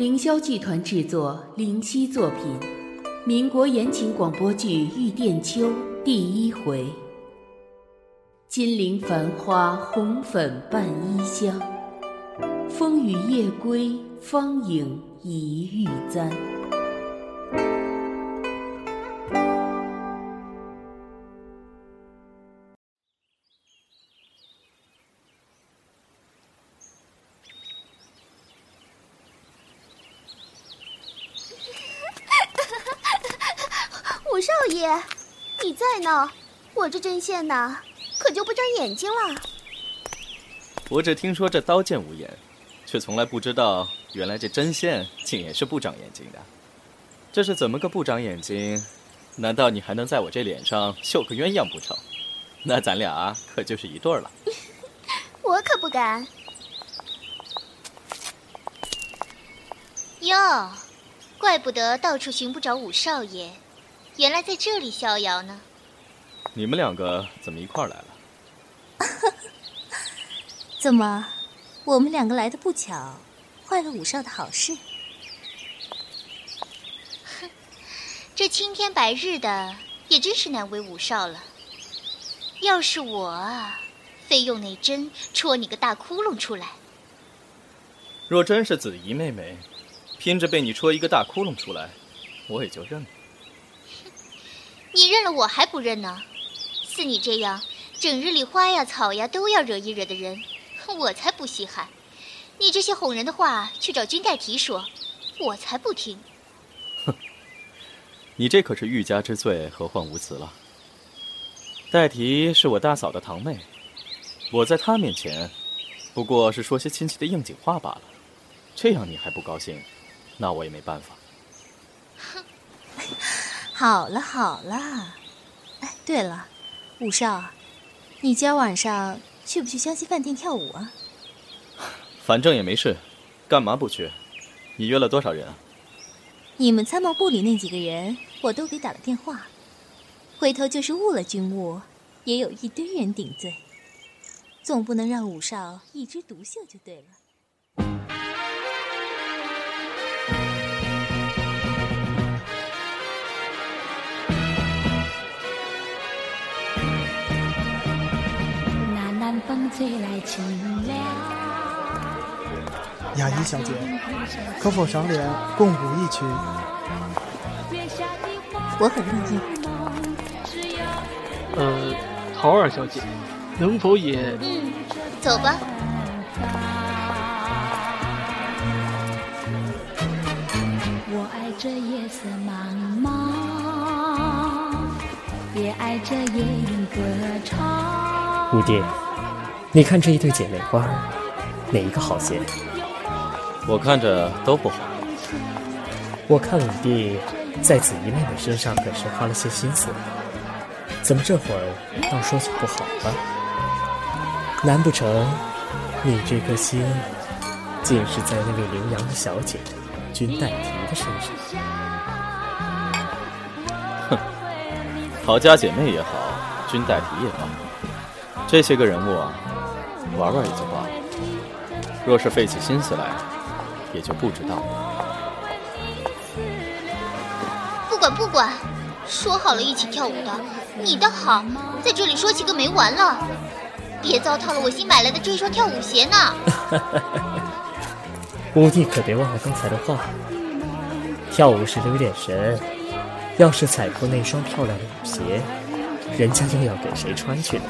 凌霄剧团制作，灵犀作品，民国言情广播剧《玉殿秋》第一回。金陵繁花红粉伴衣香，风雨夜归芳影一玉簪。线呢，可就不长眼睛了。我只听说这刀剑无眼，却从来不知道原来这针线竟也是不长眼睛的。这是怎么个不长眼睛？难道你还能在我这脸上绣个鸳鸯不成？那咱俩可就是一对了。我可不敢。哟，怪不得到处寻不着五少爷，原来在这里逍遥呢。你们两个怎么一块儿来了？怎么，我们两个来的不巧，坏了五少的好事？哼这青天白日的，也真是难为五少了。要是我啊，非用那针戳你个大窟窿出来。若真是子怡妹妹，拼着被你戳一个大窟窿出来，我也就认了。你认了，我还不认呢。似你这样，整日里花呀草呀都要惹一惹的人，我才不稀罕。你这些哄人的话，去找君代提说，我才不听。哼，你这可是欲加之罪，何患无辞了。代提是我大嫂的堂妹，我在她面前，不过是说些亲戚的应景话罢了。这样你还不高兴，那我也没办法。哼，好了好了，哎，对了。五少，你今儿晚上去不去湘西饭店跳舞啊？反正也没事，干嘛不去？你约了多少人啊？你们参谋部里那几个人，我都给打了电话。回头就是误了军务，也有一堆人顶罪。总不能让五少一枝独秀就对了。雅怡小姐，可否赏脸共舞一曲？我很乐意。呃，桃儿小姐，能否也……嗯，走吧。我爱这夜色茫茫，也爱这夜莺歌唱。五弟。你看这一对姐妹花，哪一个好些？我看着都不好。我看五弟在子怡妹妹身上可是花了些心思，怎么这会儿倒说起不好了？难不成你这颗心竟是在那位留洋的小姐君代提的身上？哼，陶家姐妹也好，君代提也罢，这些个人物啊。玩玩也就罢了，若是费起心思来，也就不知道了。不管不管，说好了一起跳舞的，你倒好，在这里说起个没完了。别糟蹋了我新买来的这双跳舞鞋呢。五弟可别忘了刚才的话，跳舞时留点神，要是踩破那双漂亮的舞鞋，人家又要给谁穿去呢？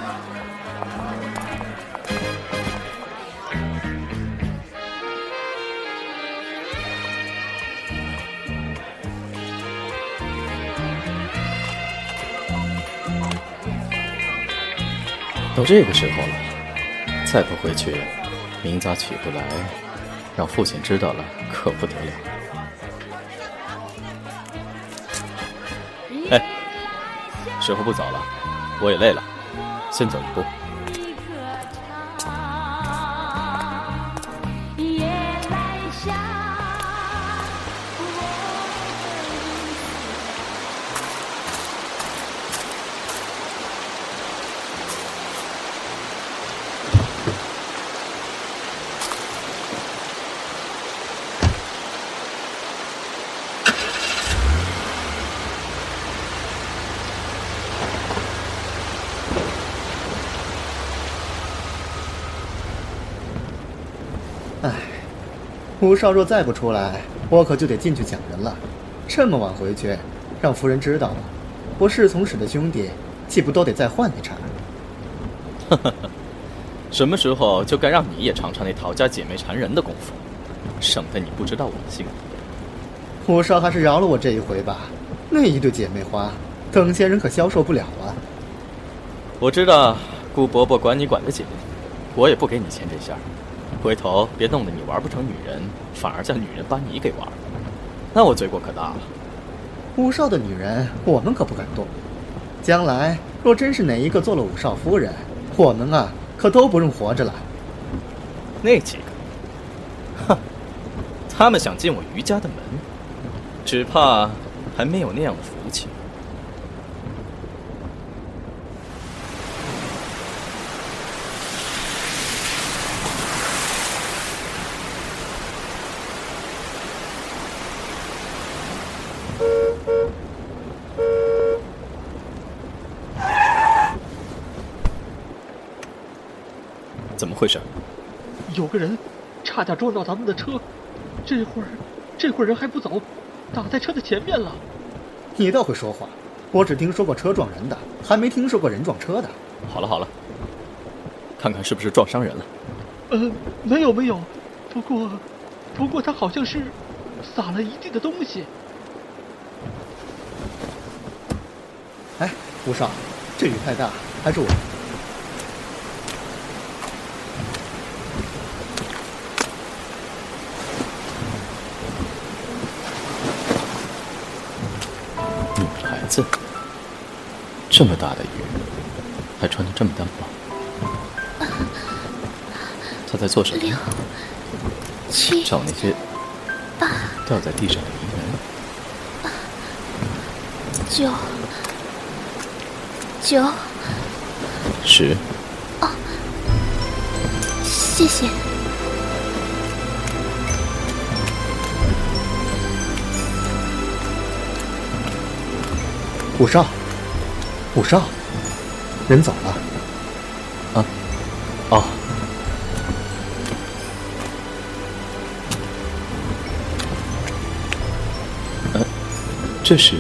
都这个时候了，再不回去，明早起不来，让父亲知道了可不得了。哎，时候不早了，我也累了，先走一步。吴少若再不出来，我可就得进去抢人了。这么晚回去，让夫人知道了，我侍从使的兄弟岂不都得再换一茬？哈哈哈，什么时候就该让你也尝尝那陶家姐妹缠人的功夫，省得你不知道我的姓。吴少还是饶了我这一回吧，那一对姐妹花，等闲人可消受不了啊。我知道顾伯伯管你管得紧，我也不给你牵这线儿。回头别弄得你玩不成女人，反而叫女人把你给玩了，那我罪过可大了。武少的女人，我们可不敢动。将来若真是哪一个做了武少夫人，我们啊可都不用活着了。那几个，哼，他们想进我余家的门，只怕还没有那样的福气。怎么回事？有个人差点撞到咱们的车，这会儿，这会儿人还不走，挡在车的前面了。你倒会说话，我只听说过车撞人的，还没听说过人撞车的。好了好了，看看是不是撞伤人了。呃，没有没有，不过，不过他好像是撒了一地的东西。哎，吴少，这雨太大，还是我。这么大的雨，还穿的这么单薄。他在做什么？七找那些八掉在地上的泥人。九九十。哦，谢谢。五少，武少，人走了。啊，哦，呃，这是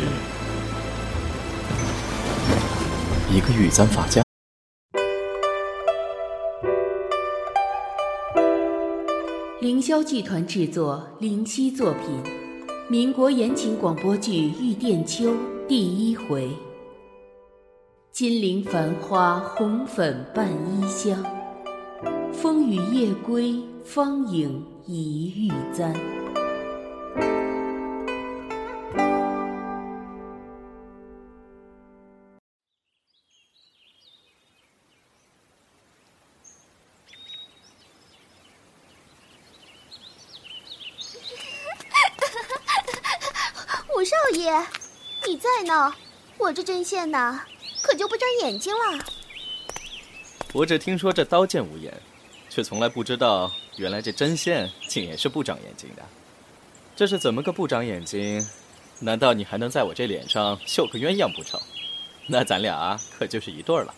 一个玉簪发夹。凌霄剧团制作，灵犀作品，民国言情广播剧《玉殿秋》。第一回，金陵繁花红粉伴衣香，风雨夜归芳影一玉簪。五少爷。你在呢，我这针线呢，可就不长眼睛了。我只听说这刀剑无眼，却从来不知道原来这针线竟也是不长眼睛的。这是怎么个不长眼睛？难道你还能在我这脸上绣个鸳鸯不成？那咱俩可就是一对了。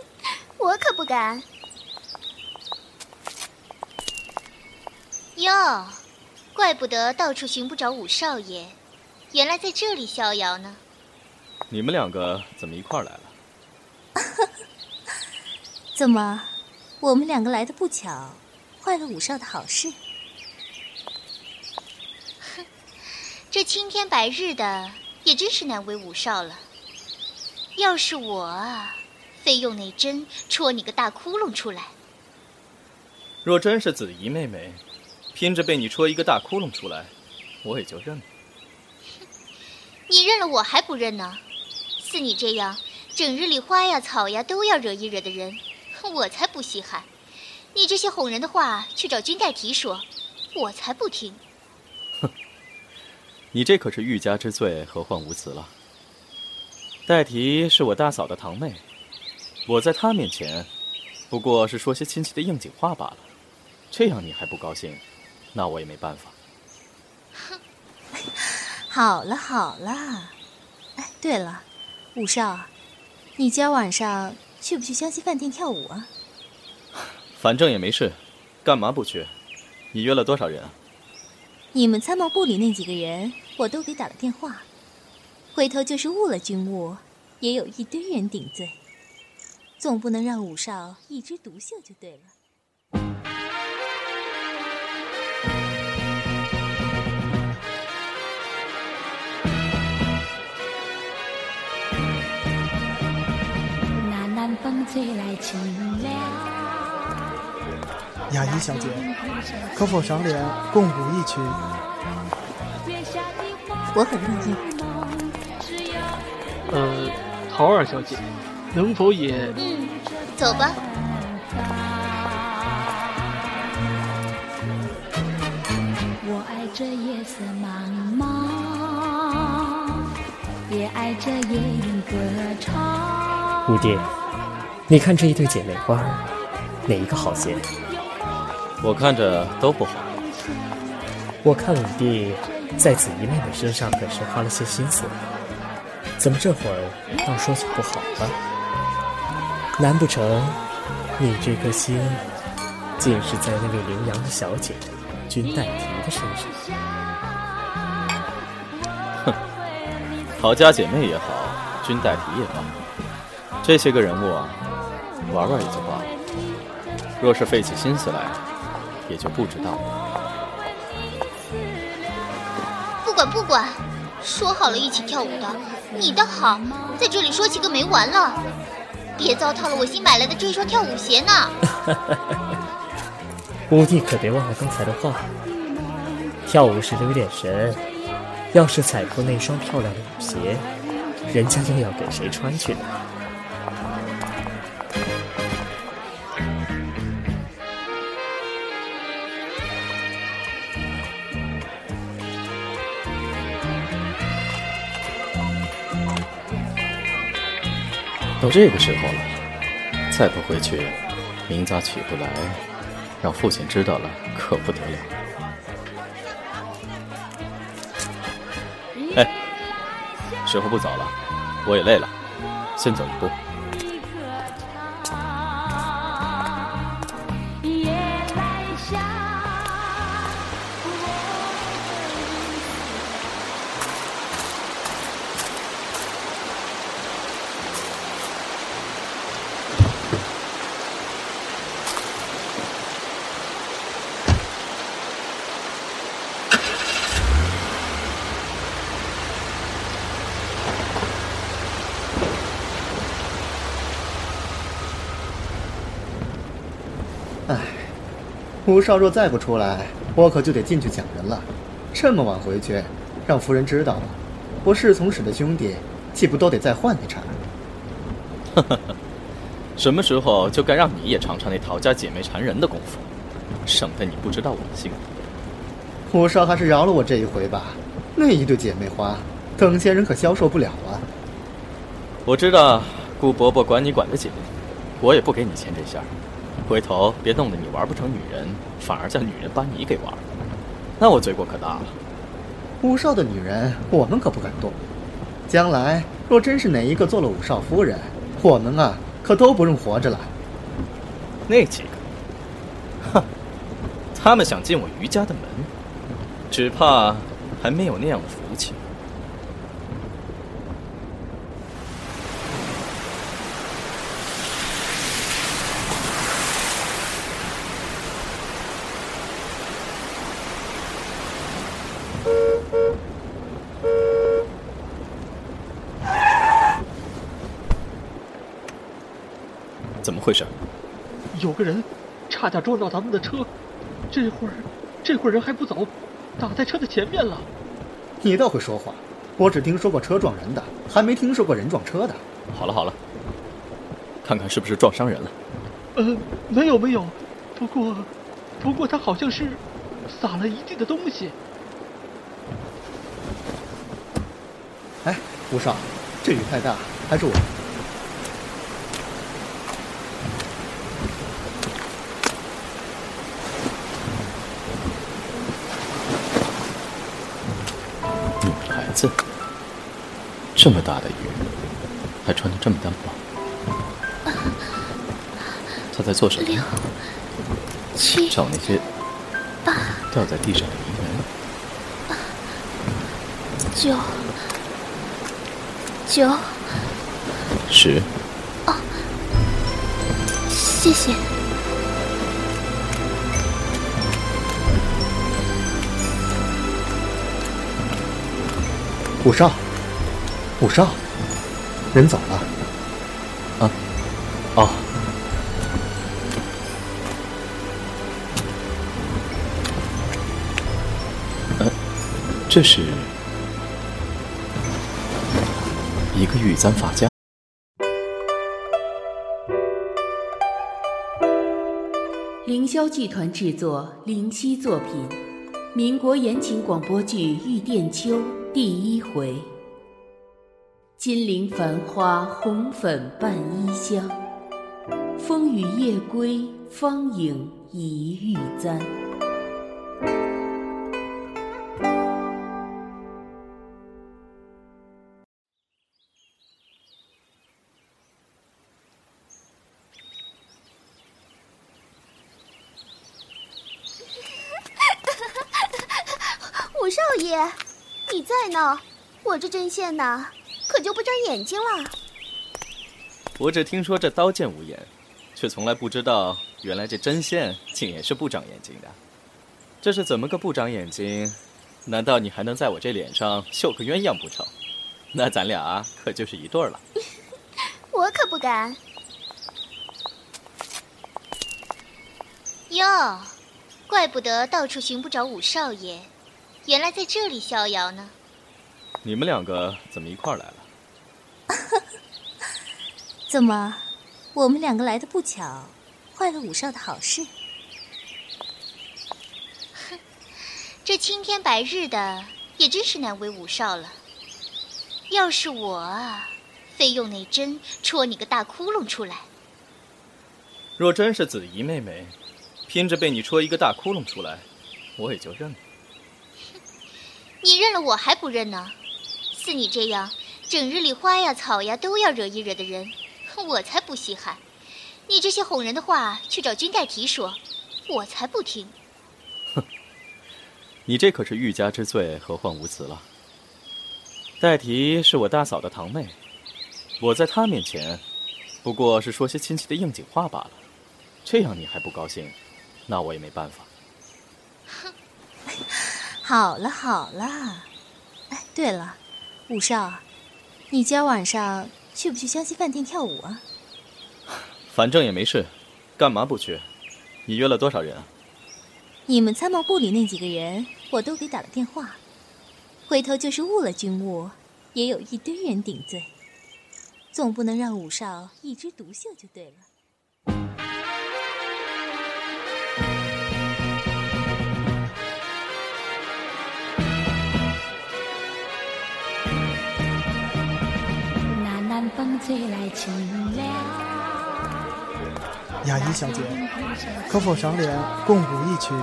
我可不敢。哟，怪不得到处寻不着五少爷。原来在这里逍遥呢。你们两个怎么一块儿来了？怎么，我们两个来的不巧，坏了五少的好事？哼，这青天白日的，也真是难为五少了。要是我啊，非用那针戳你个大窟窿出来。若真是子怡妹妹，拼着被你戳一个大窟窿出来，我也就认了。你认了我还不认呢？似你这样整日里花呀草呀都要惹一惹的人，我才不稀罕。你这些哄人的话去找君代提说，我才不听。哼，你这可是欲加之罪，何患无辞了。代提是我大嫂的堂妹，我在她面前不过是说些亲戚的应景话罢了。这样你还不高兴，那我也没办法。哼。好了好了，哎，对了，武少，你今儿晚上去不去湘西饭店跳舞啊？反正也没事，干嘛不去？你约了多少人啊？你们参谋部里那几个人，我都给打了电话。回头就是误了军务，也有一堆人顶罪。总不能让五少一枝独秀就对了。风吹来清凉。雅仪小姐，可否赏脸共舞一曲？我很乐意。呃，桃儿小姐，能否也……嗯，走吧。我爱这夜色茫茫，也爱这夜莺歌唱。五弟，你看这一对姐妹花，哪一个好些？我看着都不好。我看五弟在紫衣妹妹身上可是花了些心思，怎么这会儿倒说起不好了？难不成你这颗心竟是在那位羚羊的小姐君代缇的身上？哼，陶家姐妹也好，君代缇也罢，这些个人物啊，玩玩也就罢了。若是费起心思来，也就不知道了。不管不管，说好了一起跳舞的，你倒好，在这里说起个没完了。别糟蹋了我新买来的这双跳舞鞋呢！五弟可别忘了刚才的话，跳舞时留点神，要是踩破那双漂亮的舞鞋，人家又要给谁穿去呢？都这个时候了，再不回去，明早起不来，让父亲知道了可不得了。哎，时候不早了，我也累了，先走一步。吴少若再不出来，我可就得进去抢人了。这么晚回去，让夫人知道了，我侍从使的兄弟岂不都得再换一茬？呵呵呵，什么时候就该让你也尝尝那陶家姐妹缠人的功夫，省得你不知道我的性子。吴少还是饶了我这一回吧。那一对姐妹花，等闲人可消受不了啊。我知道顾伯伯管你管得紧，我也不给你牵这线儿。回头别弄得你玩不成女人，反而叫女人把你给玩了，那我罪过可大了。武少的女人，我们可不敢动。将来若真是哪一个做了武少夫人，我们啊可都不用活着了。那几个，哼，他们想进我余家的门，只怕还没有那样的福气。怎么回事？有个人差点撞到咱们的车，这会儿，这会儿人还不走，打在车的前面了。你倒会说话，我只听说过车撞人的，还没听说过人撞车的。好了好了，看看是不是撞伤人了。呃，没有没有，不过，不过他好像是撒了一地的东西。哎，吴少，这雨太大，还是我。子，这么大的雨，还穿的这么单薄，他在做什么？七找那些八掉在地上的银元。九九十。哦，谢谢。五少，五少，人走了。啊，哦。呃，这是一个玉簪发夹。凌霄剧团制作，灵犀作品，民国言情广播剧《玉殿秋》第一回。金陵繁花红粉伴衣香，风雨夜归芳影一玉簪。你在呢？我这针线呢，可就不长眼睛了。我只听说这刀剑无眼，却从来不知道原来这针线竟也是不长眼睛的。这是怎么个不长眼睛？难道你还能在我这脸上绣个鸳鸯不成？那咱俩可就是一对了。我可不敢。哟，怪不得到处寻不着五少爷，原来在这里逍遥呢。你们两个怎么一块儿来了？怎么，我们两个来的不巧，坏了五少的好事？哼，这青天白日的，也真是难为五少了。要是我啊，非用那针戳你个大窟窿出来。若真是子怡妹妹，拼着被你戳一个大窟窿出来，我也就认了。你认了我还不认呢？似你这样整日里花呀草呀都要惹一惹的人，我才不稀罕。你这些哄人的话去找君代提说，我才不听。哼，你这可是欲加之罪，何患无辞了。代提是我大嫂的堂妹，我在她面前不过是说些亲戚的应景话罢了。这样你还不高兴，那我也没办法。哼，好了好了。哎，对了。五少，你今儿晚上去不去湘西饭店跳舞啊？反正也没事，干嘛不去？你约了多少人啊？你们参谋部里那几个人，我都给打了电话。回头就是误了军务，也有一堆人顶罪。总不能让五少一枝独秀就对了。风吹来清凉。雅怡小姐，可否赏脸共舞一曲？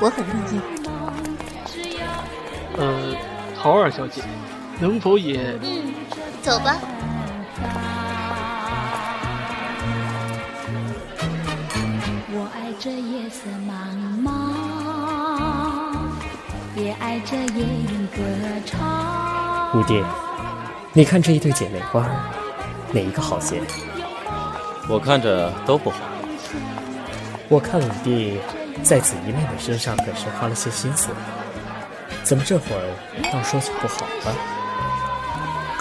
我很乐意。呃，桃儿小姐，能否也……嗯，走吧。我爱这夜色茫茫，也爱这夜莺歌唱。五弟。你看这一对姐妹花，哪一个好些？我看着都不好。我看五弟在子怡妹妹身上可是花了些心思，怎么这会儿倒说起不好了？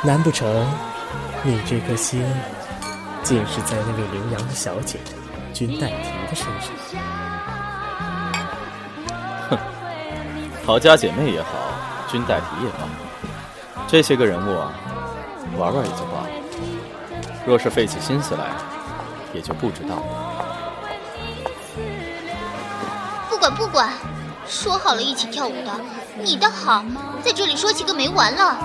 难不成你这颗心竟是在那位留洋的小姐君代提的身上？哼，陶家姐妹也好，君代提也罢，这些个人物啊。玩玩也就罢了，若是费起心思来，也就不知道了。不管不管，说好了一起跳舞的，你倒好，在这里说起个没完了，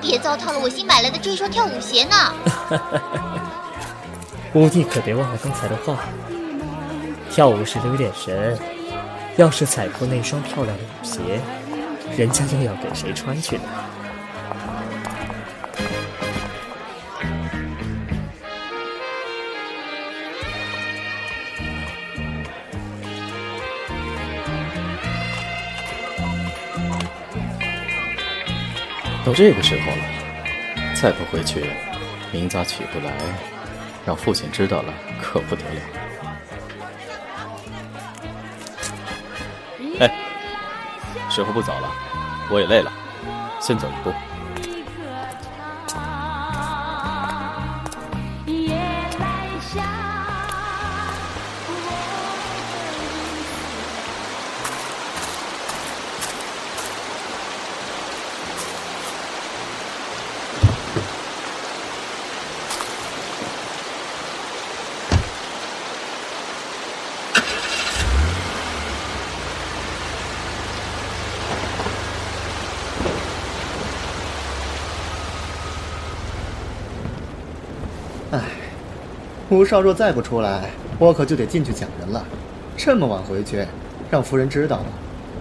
别糟蹋了我新买来的这双跳舞鞋呢。五弟可别忘了刚才的话，跳舞时留点神，要是踩破那双漂亮的舞鞋，人家又要给谁穿去呢？都这个时候了，再不回去，明早起不来，让父亲知道了可不得了。哎，时候不早了，我也累了，先走一步。吴少若再不出来，我可就得进去讲人了。这么晚回去，让夫人知道了，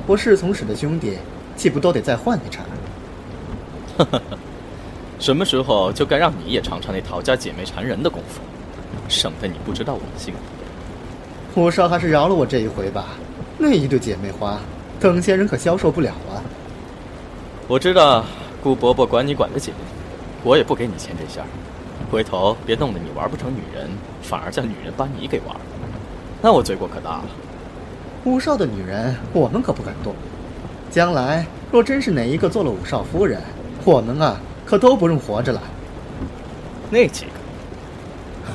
我侍从使的兄弟岂不都得再换一茬？哈哈，什么时候就该让你也尝尝那陶家姐妹缠人的功夫，省得你不知道我的姓。吴少还是饶了我这一回吧。那一对姐妹花，等闲人可消受不了啊。我知道顾伯伯管你管得紧，我也不给你牵这线儿。回头别弄得你玩不成女人，反而叫女人把你给玩了，那我罪过可大了。武少的女人，我们可不敢动。将来若真是哪一个做了武少夫人，我们啊，可都不用活着了。那几个，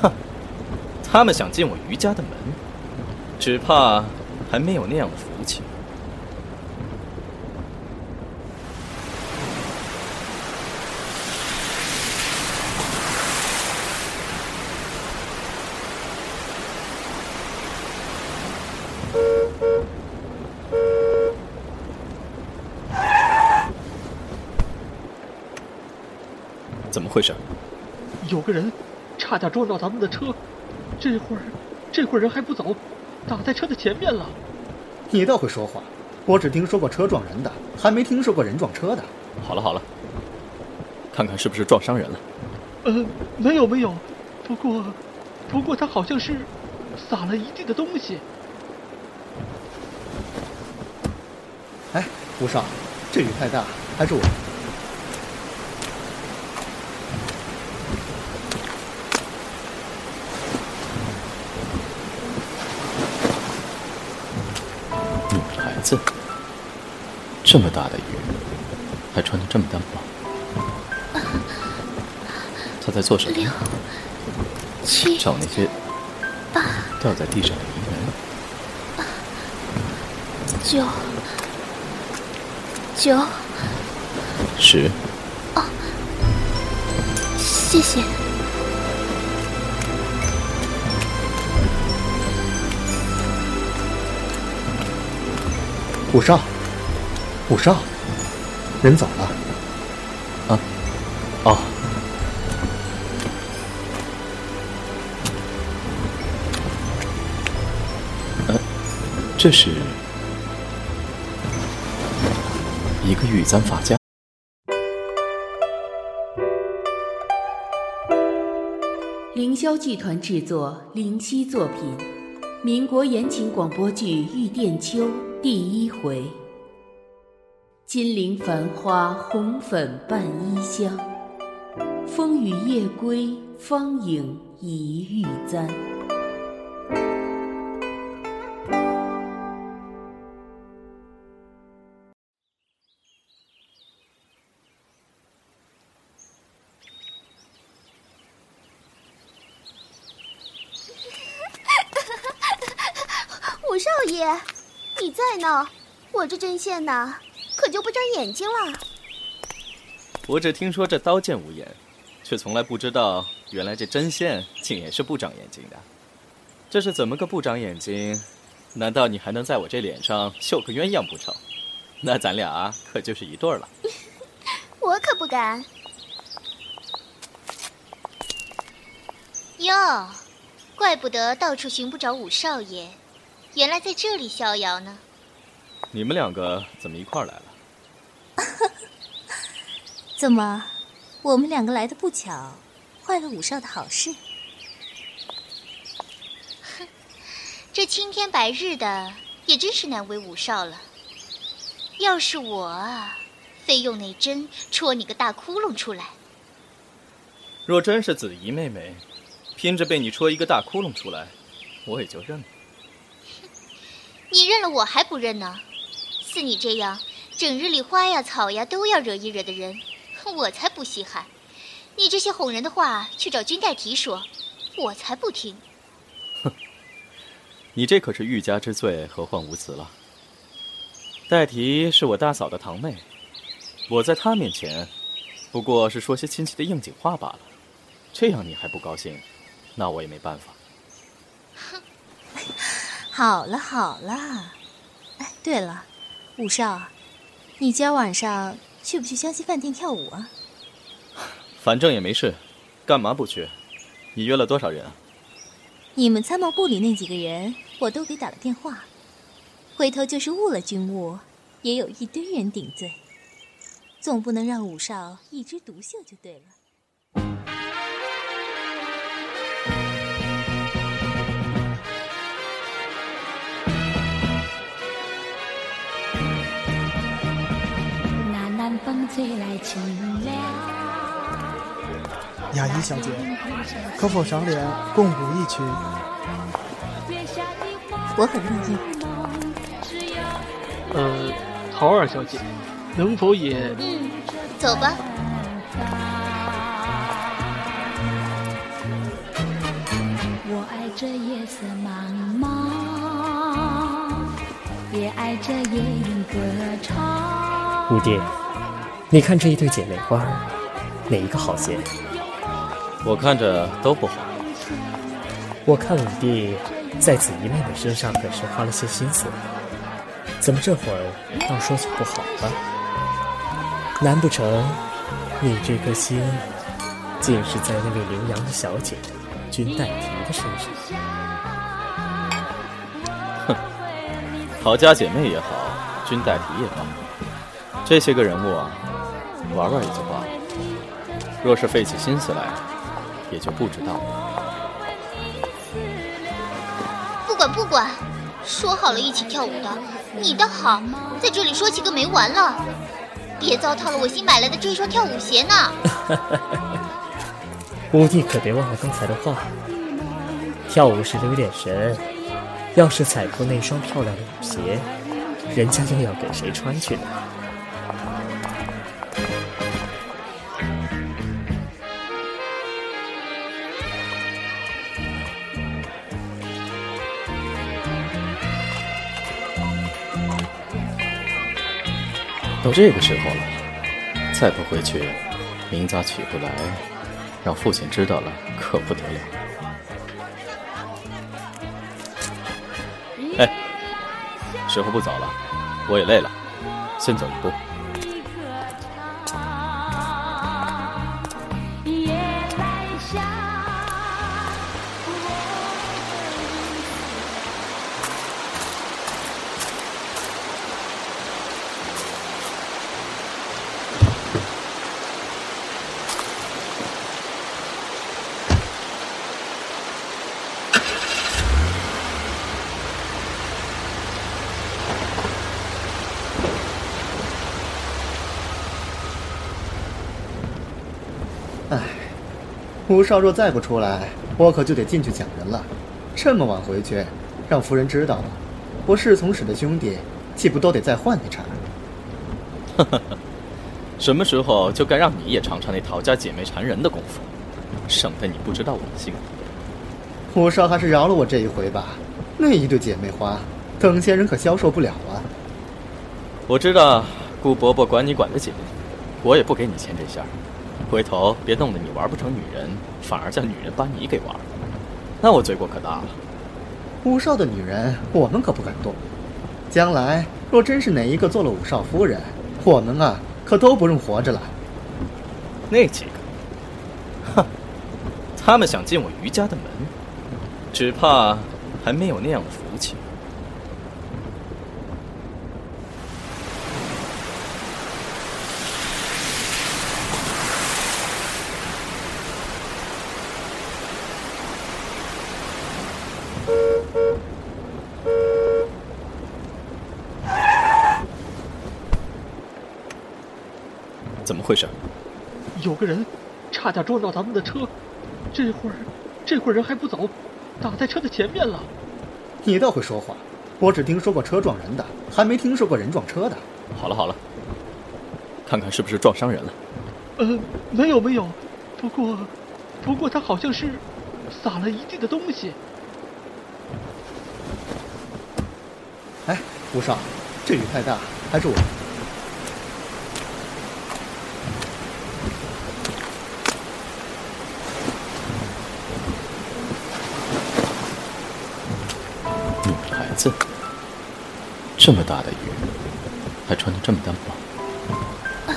哼，他们想进我余家的门，只怕还没有那样的福气。回事？有个人差点撞到咱们的车，这会儿，这会儿人还不走，挡在车的前面了。你倒会说话，我只听说过车撞人的，还没听说过人撞车的。好了好了，看看是不是撞伤人了。呃，没有没有，不过，不过他好像是撒了一地的东西。哎，吴少，这雨太大，还是我。这么大的雨，还穿的这么单薄，他在做什么？七找那些八掉在地上的银元。九九十。哦，谢谢。武少，武少，人走了。啊，哦，呃，这是一个玉簪发夹。凌霄剧团制作，灵犀作品，民国言情广播剧《玉殿秋》。第一回，金陵繁花红粉伴衣香，风雨夜归芳影一玉簪。五少爷。你在呢，我这针线呢，可就不长眼睛了。我只听说这刀剑无眼，却从来不知道原来这针线竟也是不长眼睛的。这是怎么个不长眼睛？难道你还能在我这脸上绣个鸳鸯不成？那咱俩可就是一对了。我可不敢。哟，怪不得到处寻不着五少爷。原来在这里逍遥呢。你们两个怎么一块来了？怎么，我们两个来的不巧，坏了五少的好事？哼，这青天白日的，也真是难为五少了。要是我啊，非用那针戳你个大窟窿出来。若真是子怡妹妹，拼着被你戳一个大窟窿出来，我也就认了。你认了我还不认呢？似你这样整日里花呀草呀都要惹一惹的人，我才不稀罕。你这些哄人的话，去找君代提说，我才不听。哼，你这可是欲加之罪，何患无辞了。代提是我大嫂的堂妹，我在她面前，不过是说些亲戚的应景话罢了。这样你还不高兴，那我也没办法。哼，好了好了，哎，对了，五少，你今儿晚上去不去湘西饭店跳舞啊？反正也没事，干嘛不去？你约了多少人啊？你们参谋部里那几个人，我都给打了电话。回头就是误了军务，也有一堆人顶罪。总不能让武少一枝独秀就对了。风吹来清凉。雅怡小姐，可否赏脸共舞一曲？我很乐意。呃，桃儿小姐，能否也……嗯，走吧。我爱这夜色茫茫，也爱这夜莺歌唱。五弟，你看这一对姐妹花，哪一个好些？我看着都不好。我看五弟在紫怡妹妹身上可是花了些心思，怎么这会儿倒说起不好了？难不成你这颗心竟是在那位留洋的小姐君代提的身上？哼，陶家姐妹也好，君代提也罢，这些个人物啊，玩玩也就罢了。若是费起心思来，也就不知道了。不管不管，说好了一起跳舞的，你倒好，在这里说起个没完了。别糟蹋了我新买来的这双跳舞鞋呢。五弟可别忘了刚才的话，跳舞是留点神，要是踩破那双漂亮的舞鞋，人家又要给谁穿去呢？都这个时候了，再不回去，明早起不来，让父亲知道了可不得了。哎，时候不早了，我也累了，先走一步。吴少若再不出来，我可就得进去抢人了。这么晚回去，让夫人知道了，我侍从使的兄弟岂不都得再换一茬？哈哈哈，什么时候就该让你也尝尝那陶家姐妹缠人的功夫，省得你不知道我的心。吴少还是饶了我这一回吧，那一对姐妹花，等闲人可消受不了啊。我知道顾伯伯管你管得紧，我也不给你牵这线儿。回头别弄得你玩不成女人，反而叫女人把你给玩了，那我罪过可大了。武少的女人，我们可不敢动。将来若真是哪一个做了武少夫人，我们啊可都不用活着了。那几个，哼，他们想进我余家的门，只怕还没有那样的回事？有个人差点撞到咱们的车，这会儿这会儿人还不走，打在车的前面了。你倒会说话，我只听说过车撞人的，还没听说过人撞车的。好了好了，看看是不是撞伤人了。呃，没有没有，不过不过他好像是撒了一地的东西。哎，吴少，这雨太大，还是我。子，这么大的雨，还穿的这么单薄，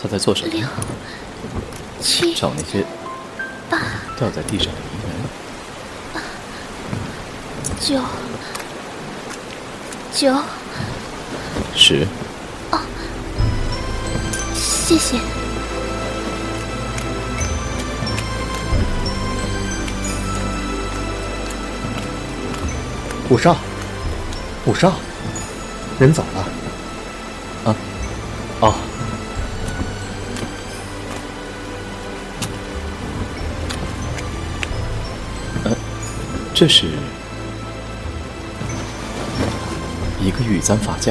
他在做什么？七找那些八掉在地上的银元。九九，十，谢谢。五少，五少，人走了。啊，哦，呃，这是一个玉簪发夹。